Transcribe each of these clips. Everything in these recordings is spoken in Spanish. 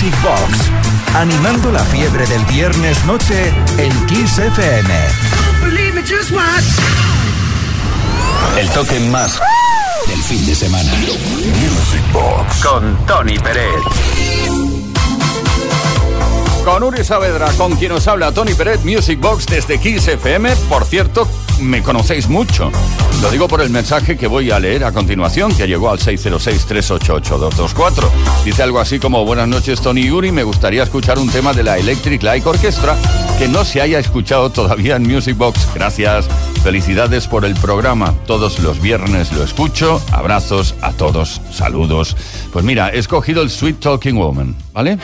Music Box, animando la fiebre del viernes noche en Kiss FM. El toque más del fin de semana. Music Box con Tony Pérez. Con Uri Saavedra, con quien os habla Tony Pérez, Music Box desde Kiss FM. Por cierto, me conocéis mucho. Lo digo por el mensaje que voy a leer a continuación, que llegó al 606-388-224. Dice algo así como, buenas noches Tony Uri, me gustaría escuchar un tema de la Electric Light Orchestra que no se haya escuchado todavía en Music Box. Gracias, felicidades por el programa. Todos los viernes lo escucho. Abrazos a todos, saludos. Pues mira, he escogido el Sweet Talking Woman, ¿vale?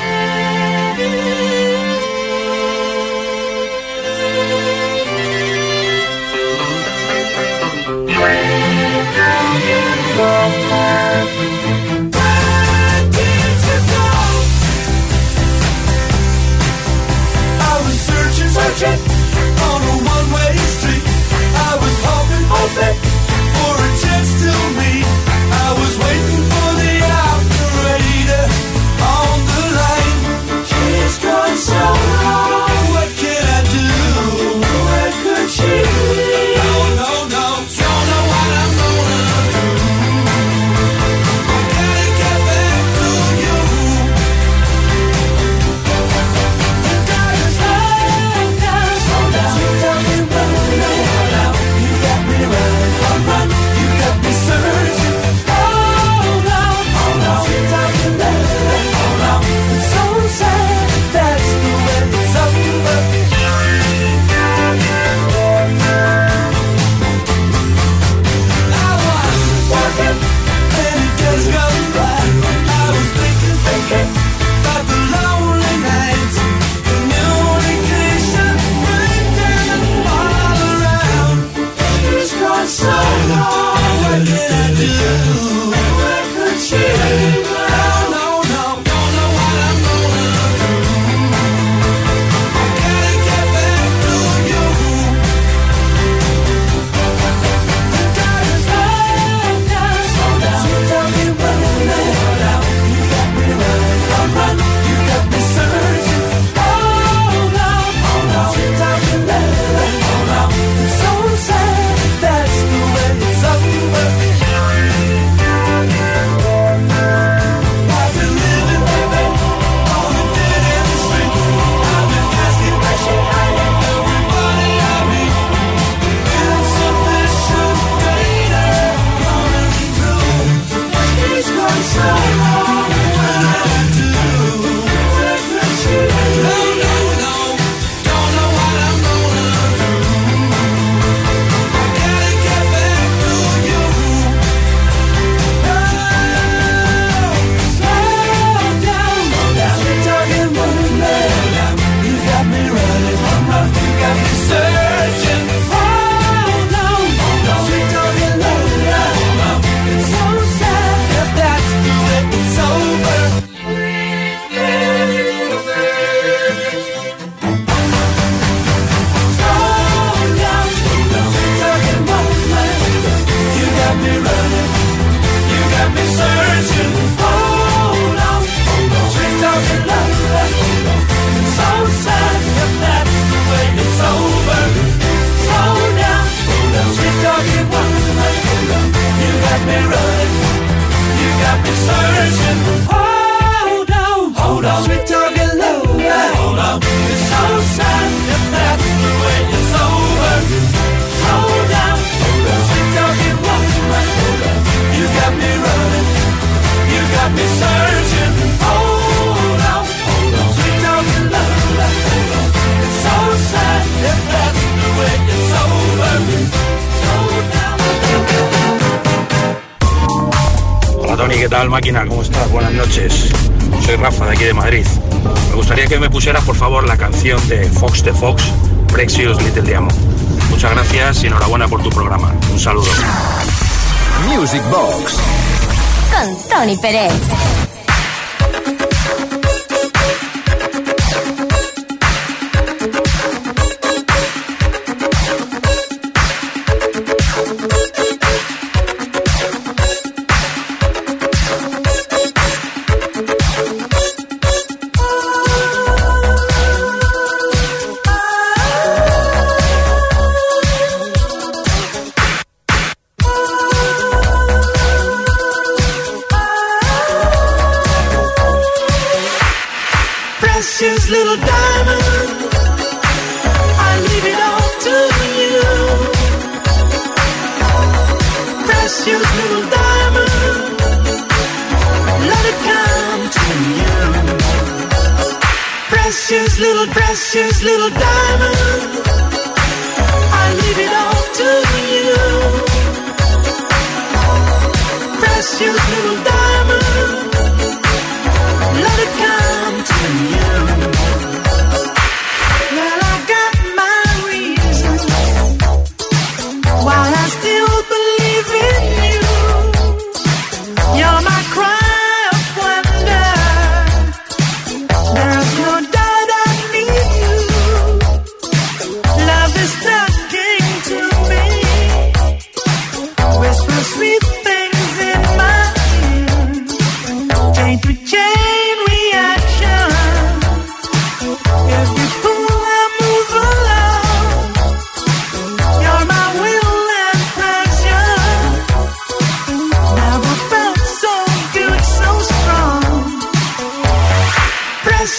Aquí de Madrid. Me gustaría que me pusieras por favor la canción de Fox de Fox, Precious Little Diamond. Muchas gracias y enhorabuena por tu programa. Un saludo. Music Box con Tony Pérez.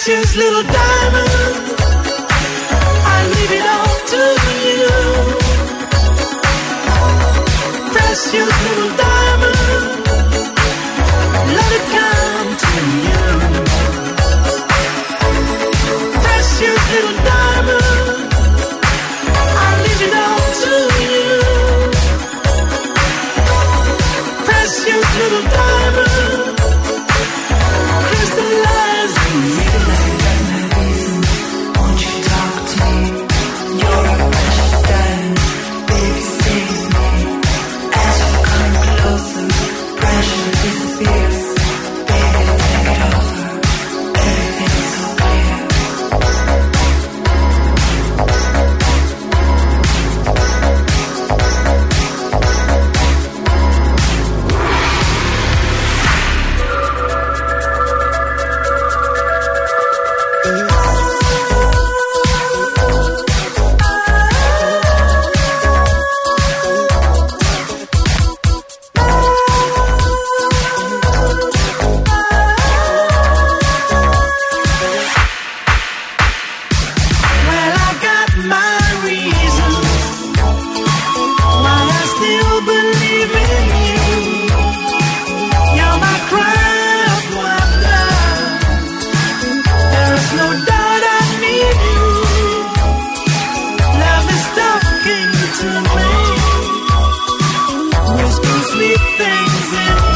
precious little diamond. I leave it all to you. Precious little diamond. away. Whisper sweet things in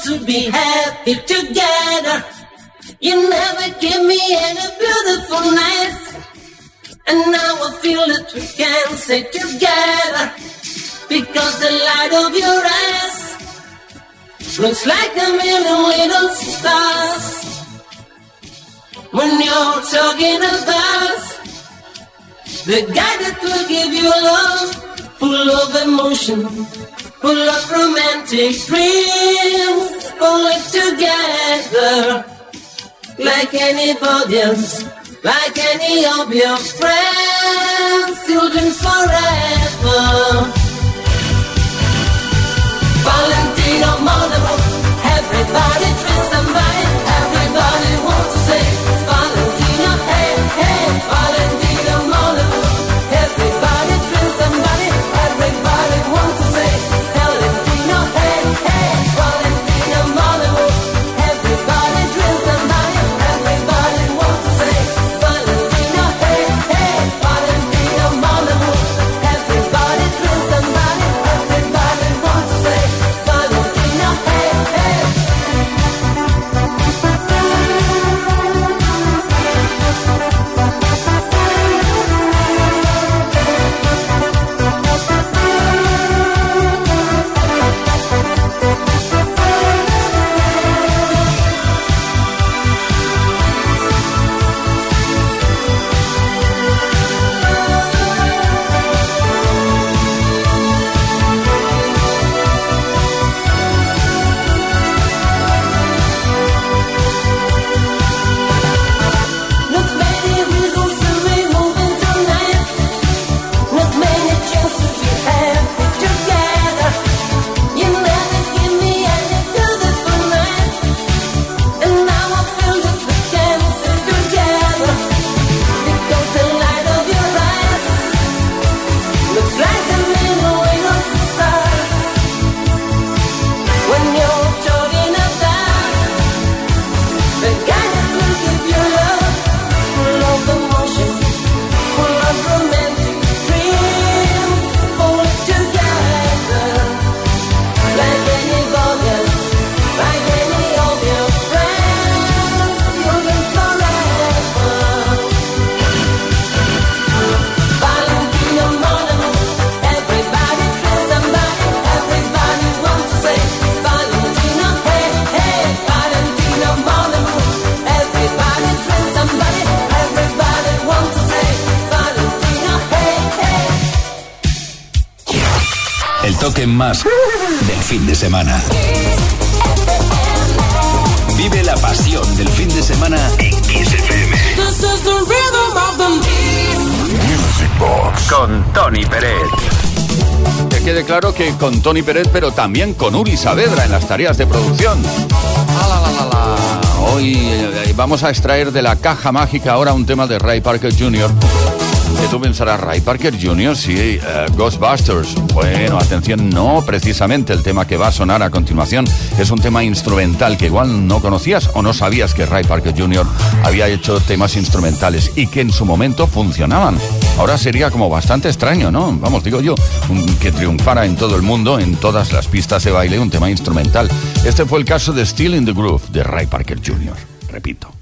to be happy together. You never gave me any beautiful nights. And now I feel that we can stay together. Because the light of your eyes looks like a million little stars. When you're talking about the guy that will give you love, full of emotion full of romantic dreams, only together, like anybody else, like any of your friends, children forever. Valentino Monaco, everybody drinks and wine, everybody wants to say, Valentino, hey, hey, Valentino. Toque más del fin de semana. Vive la pasión del fin de semana en Kiss FM. Music Box con Tony Pérez. Que quede claro que con Tony Pérez, pero también con Uri Saavedra en las tareas de producción. Ah, la, la, la, la. Hoy eh, vamos a extraer de la caja mágica ahora un tema de Ray Parker Jr. Que tú pensarás, Ray Parker Jr., sí, eh, Ghostbusters. Bueno, atención, no precisamente el tema que va a sonar a continuación. Es un tema instrumental que igual no conocías o no sabías que Ray Parker Jr. había hecho temas instrumentales y que en su momento funcionaban. Ahora sería como bastante extraño, ¿no? Vamos, digo yo, que triunfara en todo el mundo, en todas las pistas de baile, un tema instrumental. Este fue el caso de Still in the Groove de Ray Parker Jr. Repito.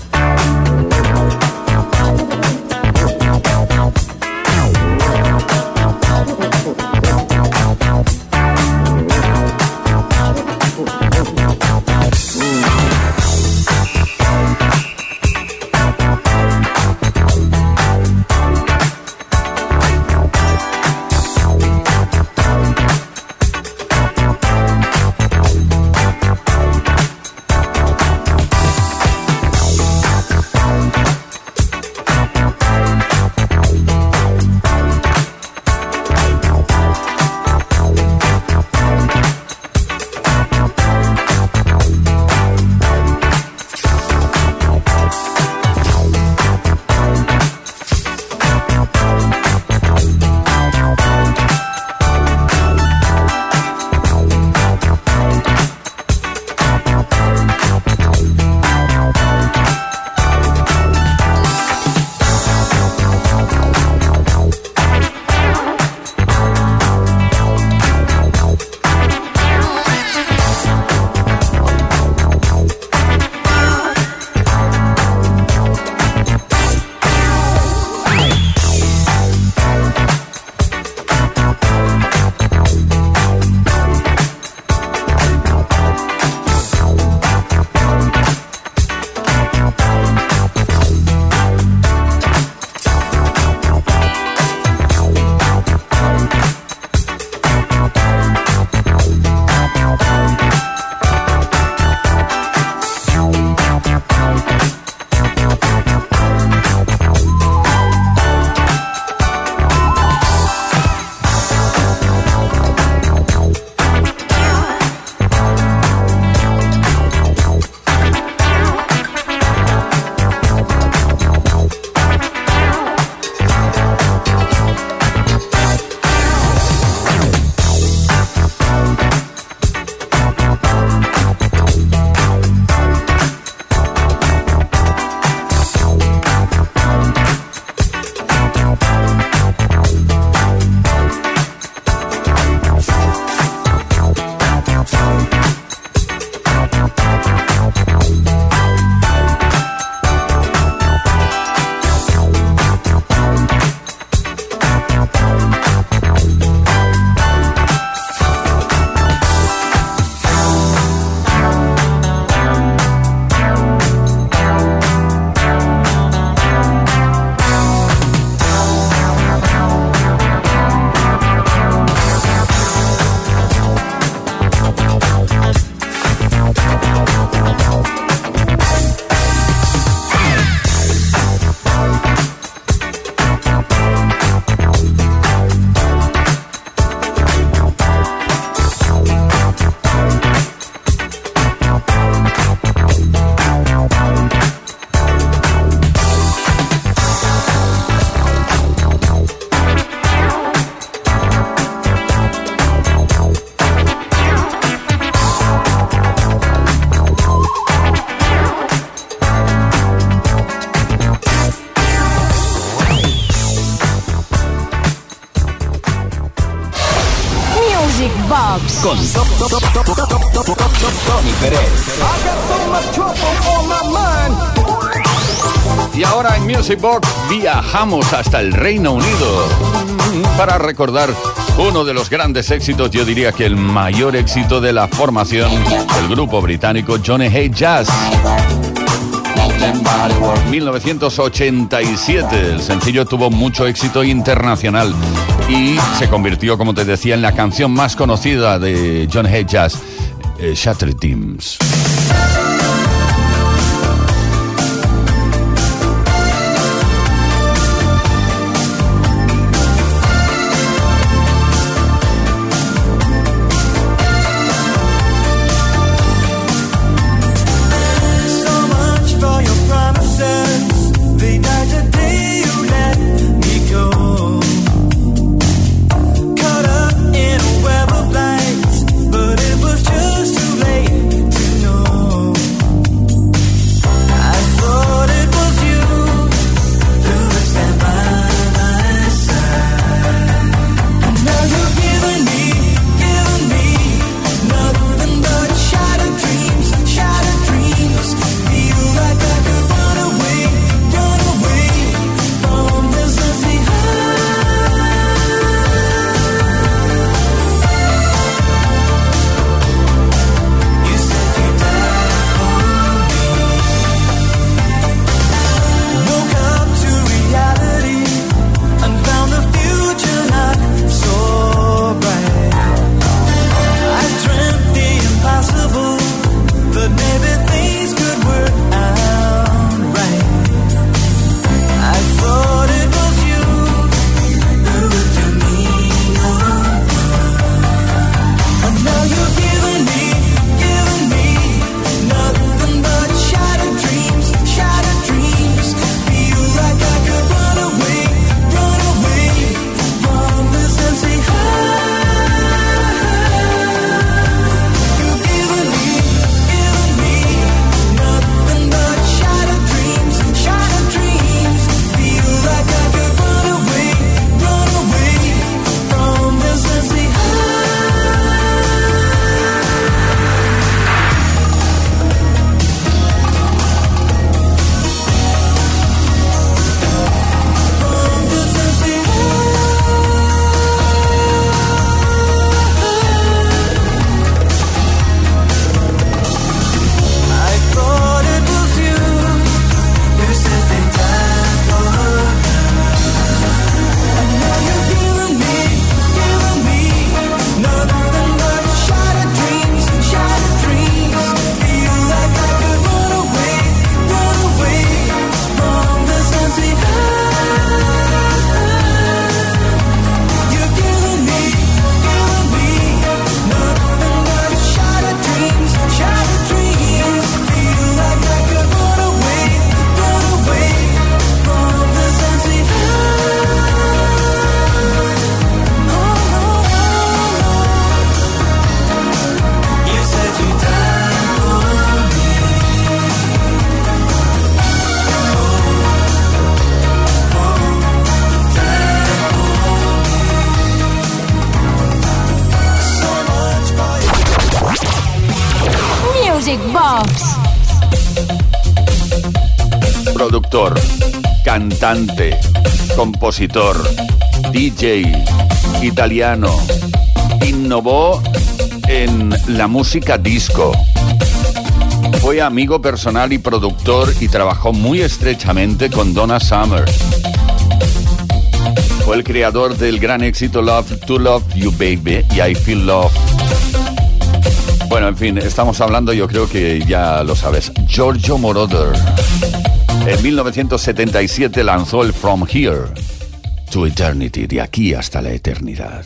Viajamos hasta el Reino Unido para recordar uno de los grandes éxitos, yo diría que el mayor éxito de la formación del grupo británico Johnny Hay Jazz. 1987. El sencillo tuvo mucho éxito internacional y se convirtió, como te decía, en la canción más conocida de John Hay Jazz, eh, Shattered Teams. actor, cantante, compositor, DJ, italiano. Innovó en la música disco. Fue amigo personal y productor y trabajó muy estrechamente con Donna Summer. Fue el creador del gran éxito Love to Love You Baby y I Feel Love. Bueno, en fin, estamos hablando, yo creo que ya lo sabes. Giorgio Moroder. En 1977 lanzó el From Here to Eternity, de aquí hasta la eternidad.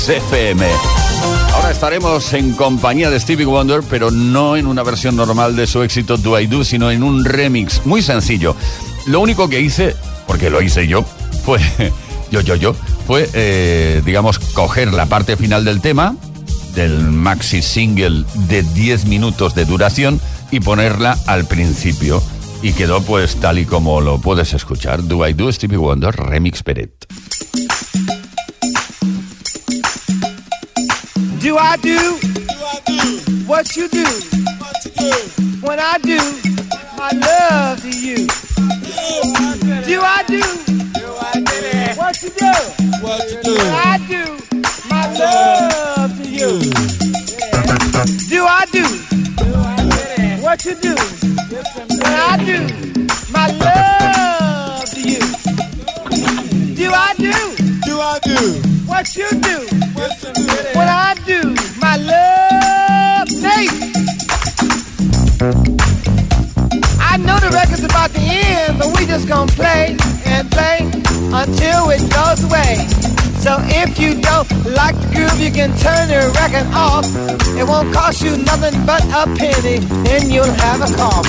Kiss FM. Ahora estaremos en compañía de Stevie Wonder, pero no en una versión normal de su éxito Do I Do, sino en un remix muy sencillo. Lo único que hice, porque lo hice yo, fue yo, yo, yo, fue, eh, digamos, coger la parte final del tema, del maxi single de 10 minutos de duración, y ponerla al principio. Y quedó pues tal y como lo puedes escuchar. Do I Do Stevie Wonder Remix Peret. Do I do? What you do? When I do my love to you. Do I do? What you do? When I do my love to you. Do I do? What you do? When I do my love to you. Do I do? Do I do? What you do? When I do my love, Nate. I know the record's about to end, but we just gonna play and play until it goes away. So if you don't like the groove, you can turn the record off. It won't cost you nothing but a penny, and you'll have a cough.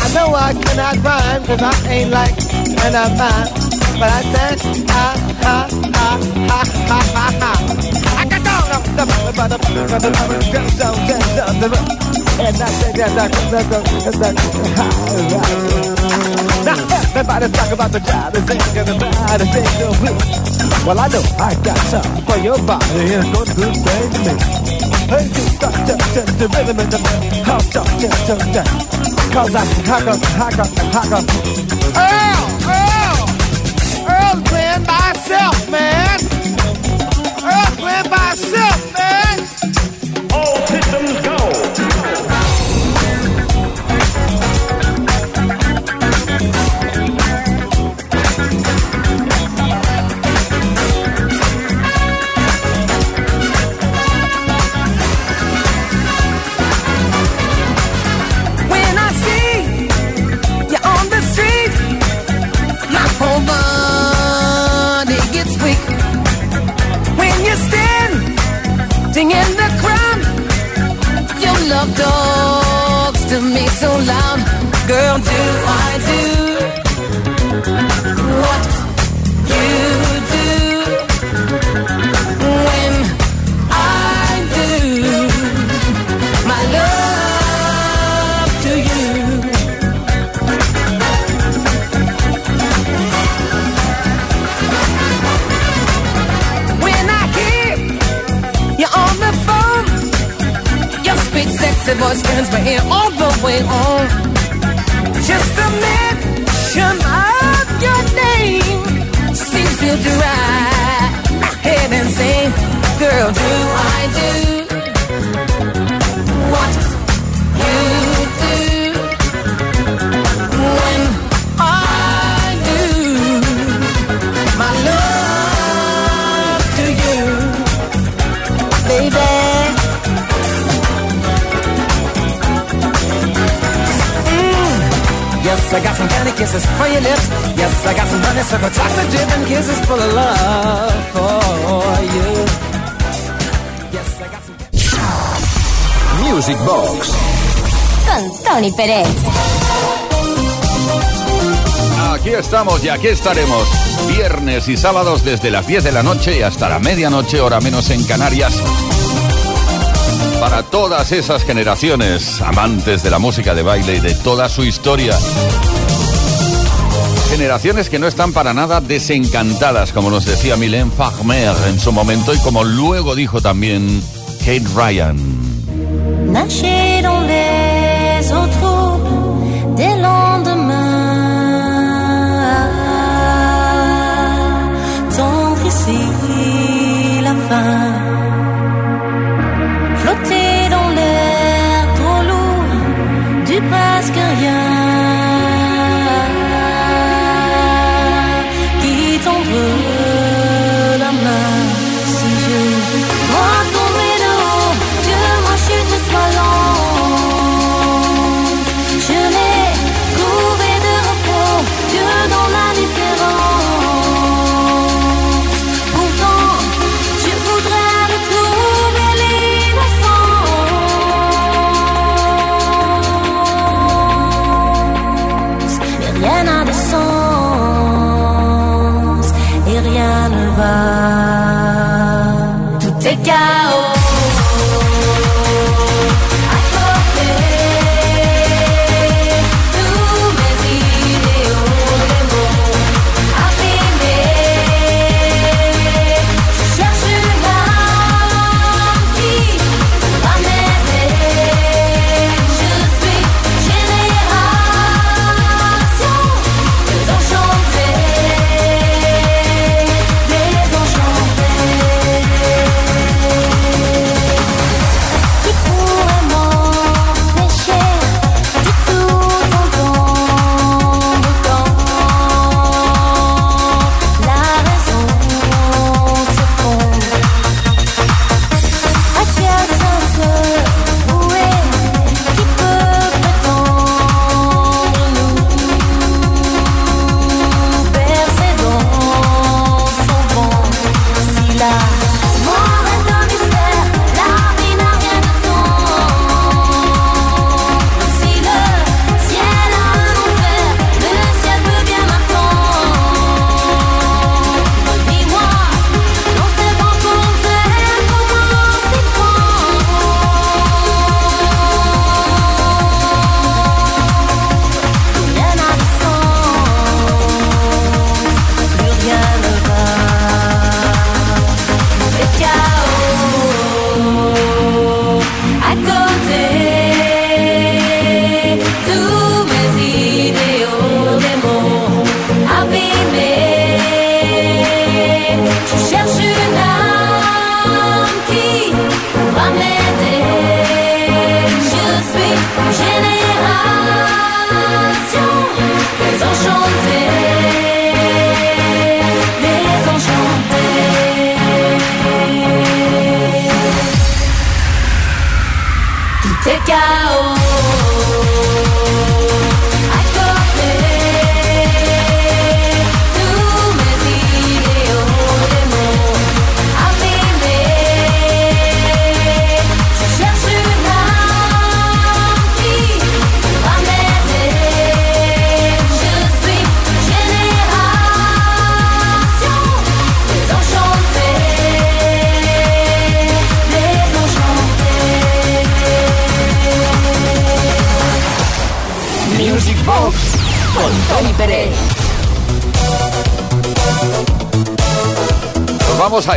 I know I cannot rhyme, I ain't like an mine. But I said, ha, ha, ha, ha, ha, ha, ha the bottom, bottom, the road. And I about the job, they're do. Well, I know I got some for your body, and go do things to me. Hey, you stop, stop, stop, to rhythm in the middle, how to get to that. Cause I can hack up, hack up, hack up. Earl, Earl, Earl's playing myself, man. Playing by man. Voice turns my ear all the way on. Just a mention of your name seems to drive head insane. Girl, do I do Yes, I got some candy kisses for your lips. Yes, I got some honeysuckle chocolate dip and kisses full of love for you. Yes, I got some. Music Box Con Tony Pérez. Aquí estamos y aquí estaremos. Viernes y sábados desde las 10 de la noche y hasta la medianoche, hora menos en Canarias. Para todas esas generaciones amantes de la música de baile y de toda su historia. Generaciones que no están para nada desencantadas, como nos decía Mylène Farmer en su momento y como luego dijo también Kate Ryan. La fin. parce que rien.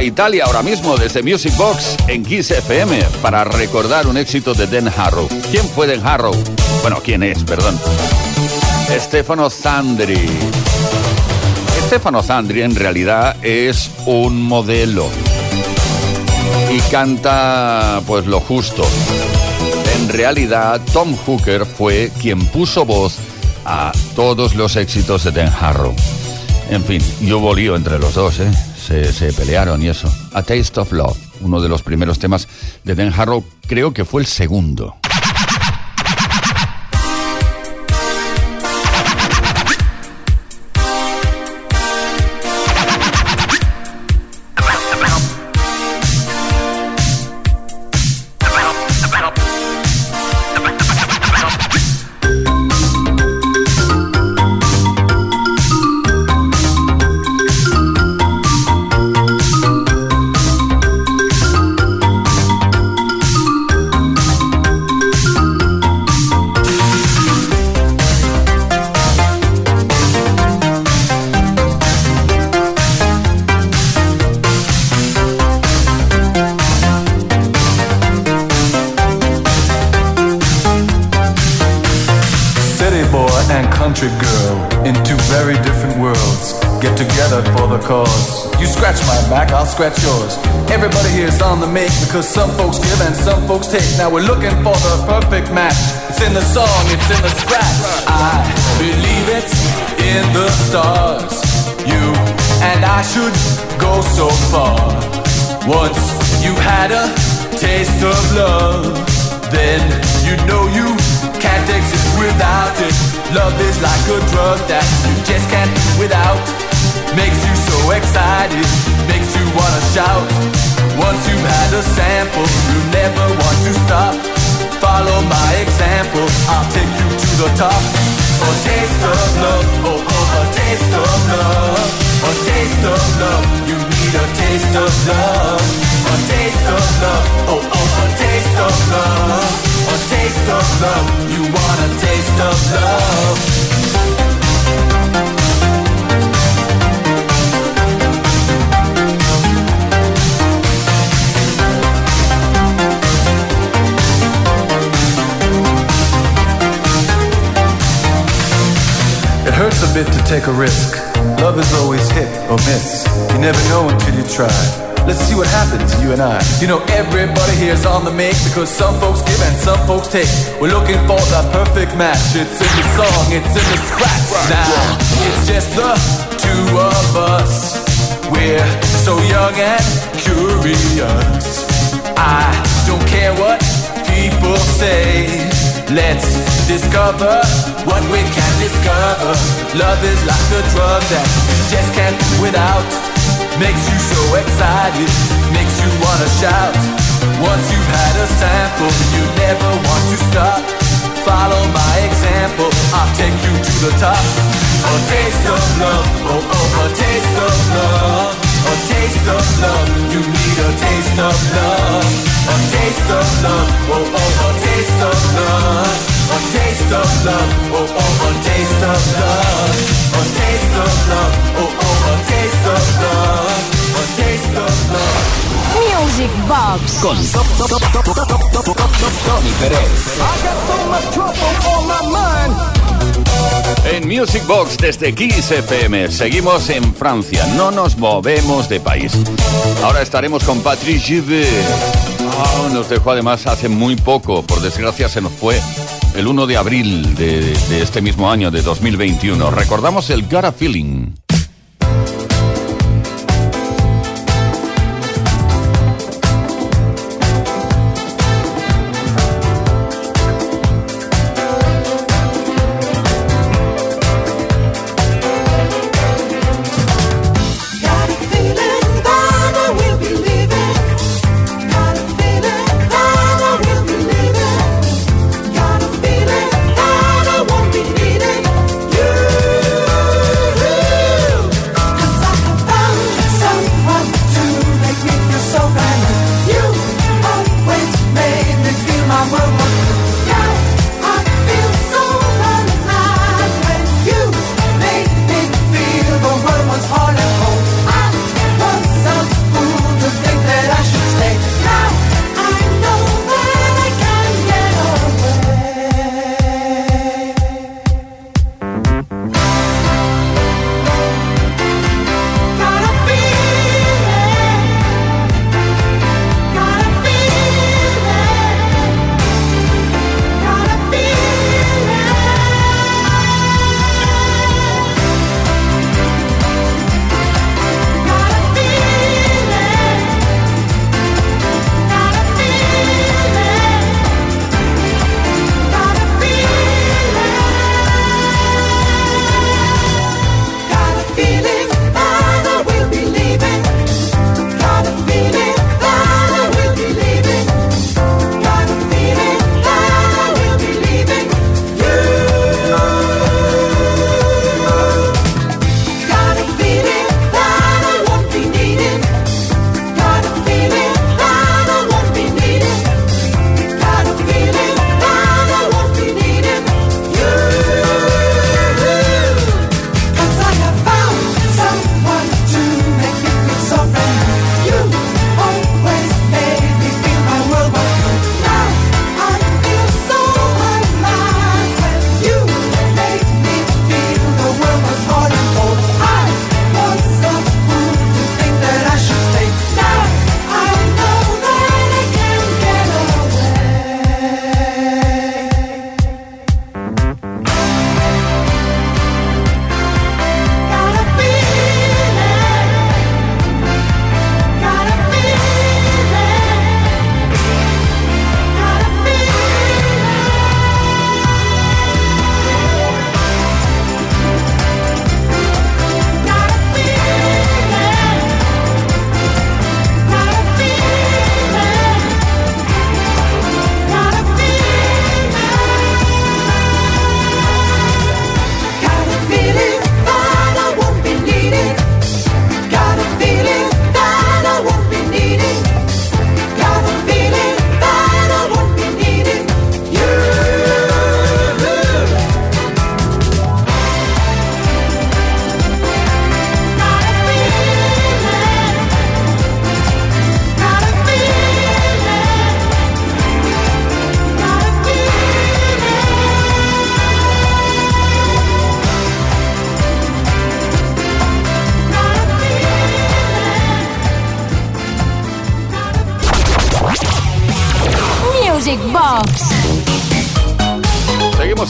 Italia ahora mismo desde Music Box en Kiss FM para recordar un éxito de Dan Harrow. ¿Quién fue Dan Harrow? Bueno, ¿quién es? Perdón. Stefano Sandri. Stefano Sandri en realidad es un modelo y canta pues lo justo. En realidad Tom Hooker fue quien puso voz a todos los éxitos de Dan Harrow. En fin, y hubo lío entre los dos, ¿eh? Se, se pelearon y eso. A Taste of Love, uno de los primeros temas de Dan Harrow, creo que fue el segundo. Scratch yours. Everybody here's on the make because some folks give and some folks take. Now we're looking for the perfect match. It's in the song, it's in the scratch. I believe it's in the stars. You and I should go so far. Once you had a taste of love, then you know you can't exist without it. Love is like a drug that you just can't without. Makes you so excited, a sample, you never want to stop. Follow my example, I'll take you to the top. A taste of love, oh oh, a taste of love. A taste of love, you need a taste of love. A taste of love, oh oh, a taste of love. A taste of love, you want a taste of love. Hurts a bit to take a risk. Love is always hit or miss. You never know until you try. Let's see what happens, you and I. You know, everybody here's on the make because some folks give and some folks take. We're looking for the perfect match. It's in the song, it's in the scratch. Now, it's just the two of us. We're so young and curious. I don't care what people say. Let's discover what we can discover. Love is like a drug that you just can't without. Makes you so excited, makes you wanna shout. Once you've had a sample, you never want to stop. Follow my example, I'll take you to the top. A taste of love, oh oh, a taste of love. A taste of love, you need a taste of love. A taste of love, oh oh, a taste of love. A taste of love, oh oh, a taste of love. A taste of love, oh oh, a taste of love. A taste of love. Music Box Con Tony Pérez. I got so much trouble on my mind. En Music Box desde Kiss FM seguimos en Francia, no nos movemos de país. Ahora estaremos con Patrick Givet. Ah, nos dejó además hace muy poco, por desgracia se nos fue el 1 de abril de, de este mismo año, de 2021. Recordamos el Got a Feeling.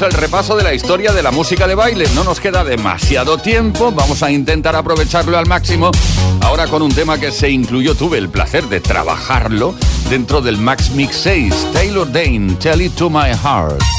El repaso de la historia de la música de baile. No nos queda demasiado tiempo, vamos a intentar aprovecharlo al máximo. Ahora con un tema que se incluyó, tuve el placer de trabajarlo dentro del Max Mix 6, Taylor Dane, Tell It to My Heart.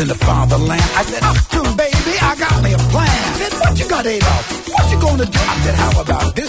in the fatherland. I said, Uptown, baby, I got me a plan. Said, what you got, Adolf? What you gonna do? I said, how about this?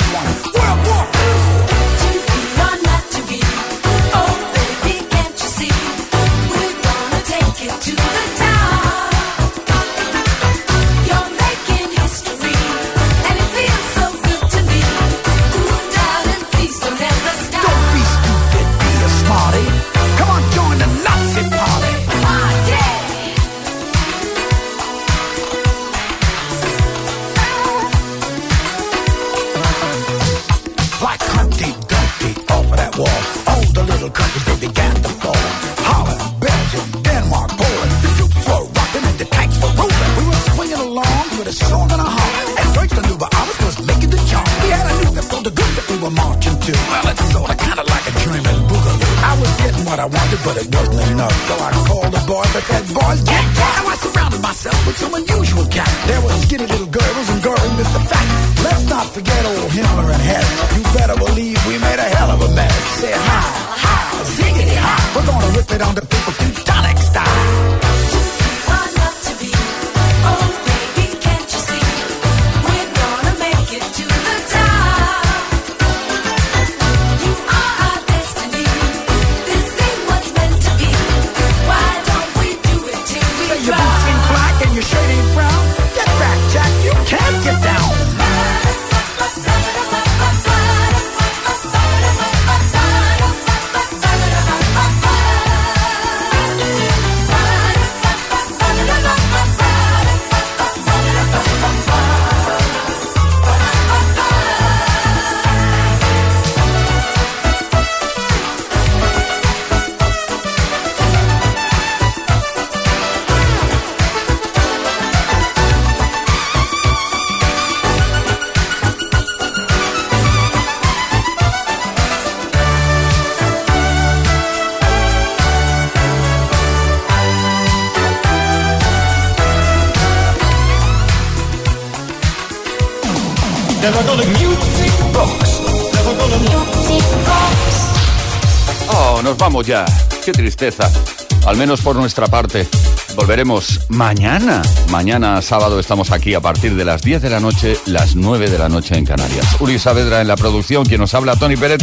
al menos por nuestra parte. Volveremos mañana. Mañana sábado estamos aquí a partir de las 10 de la noche, las 9 de la noche en Canarias. Uri Saavedra en la producción, quien nos habla, Tony Pérez.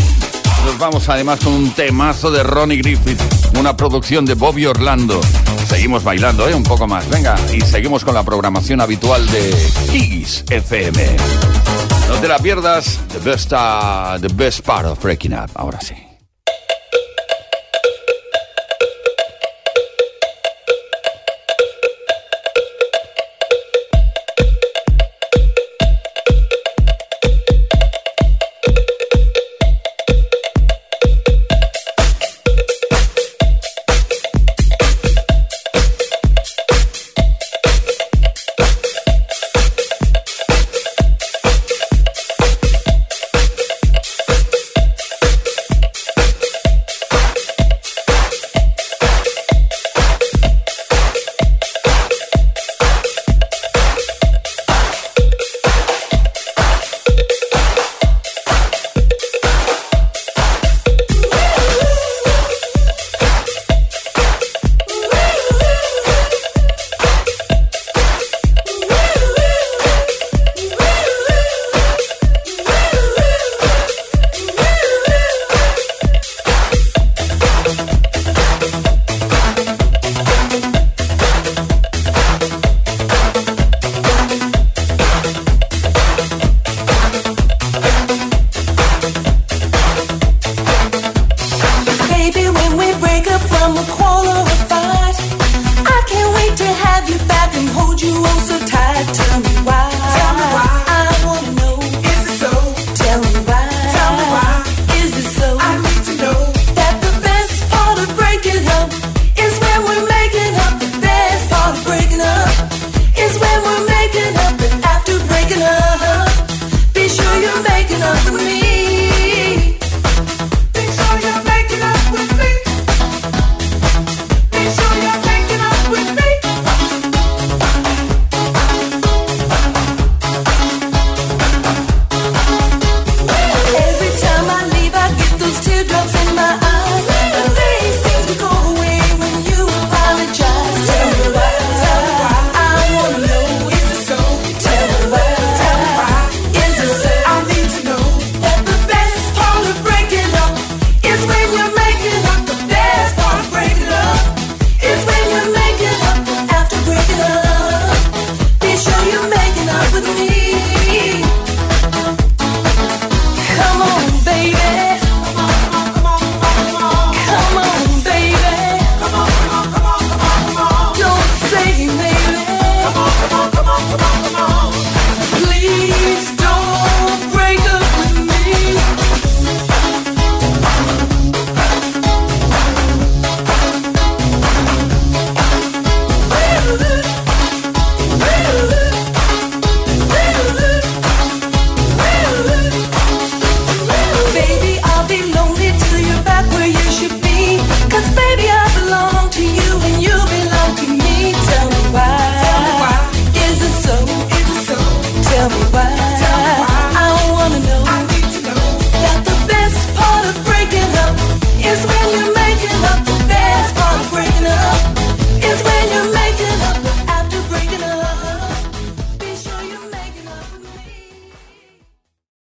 Nos vamos además con un temazo de Ronnie Griffith, una producción de Bobby Orlando. Seguimos bailando, ¿eh? Un poco más. Venga, y seguimos con la programación habitual de Kigis FM. No te la pierdas, the best, uh, the best part of breaking up. Ahora sí.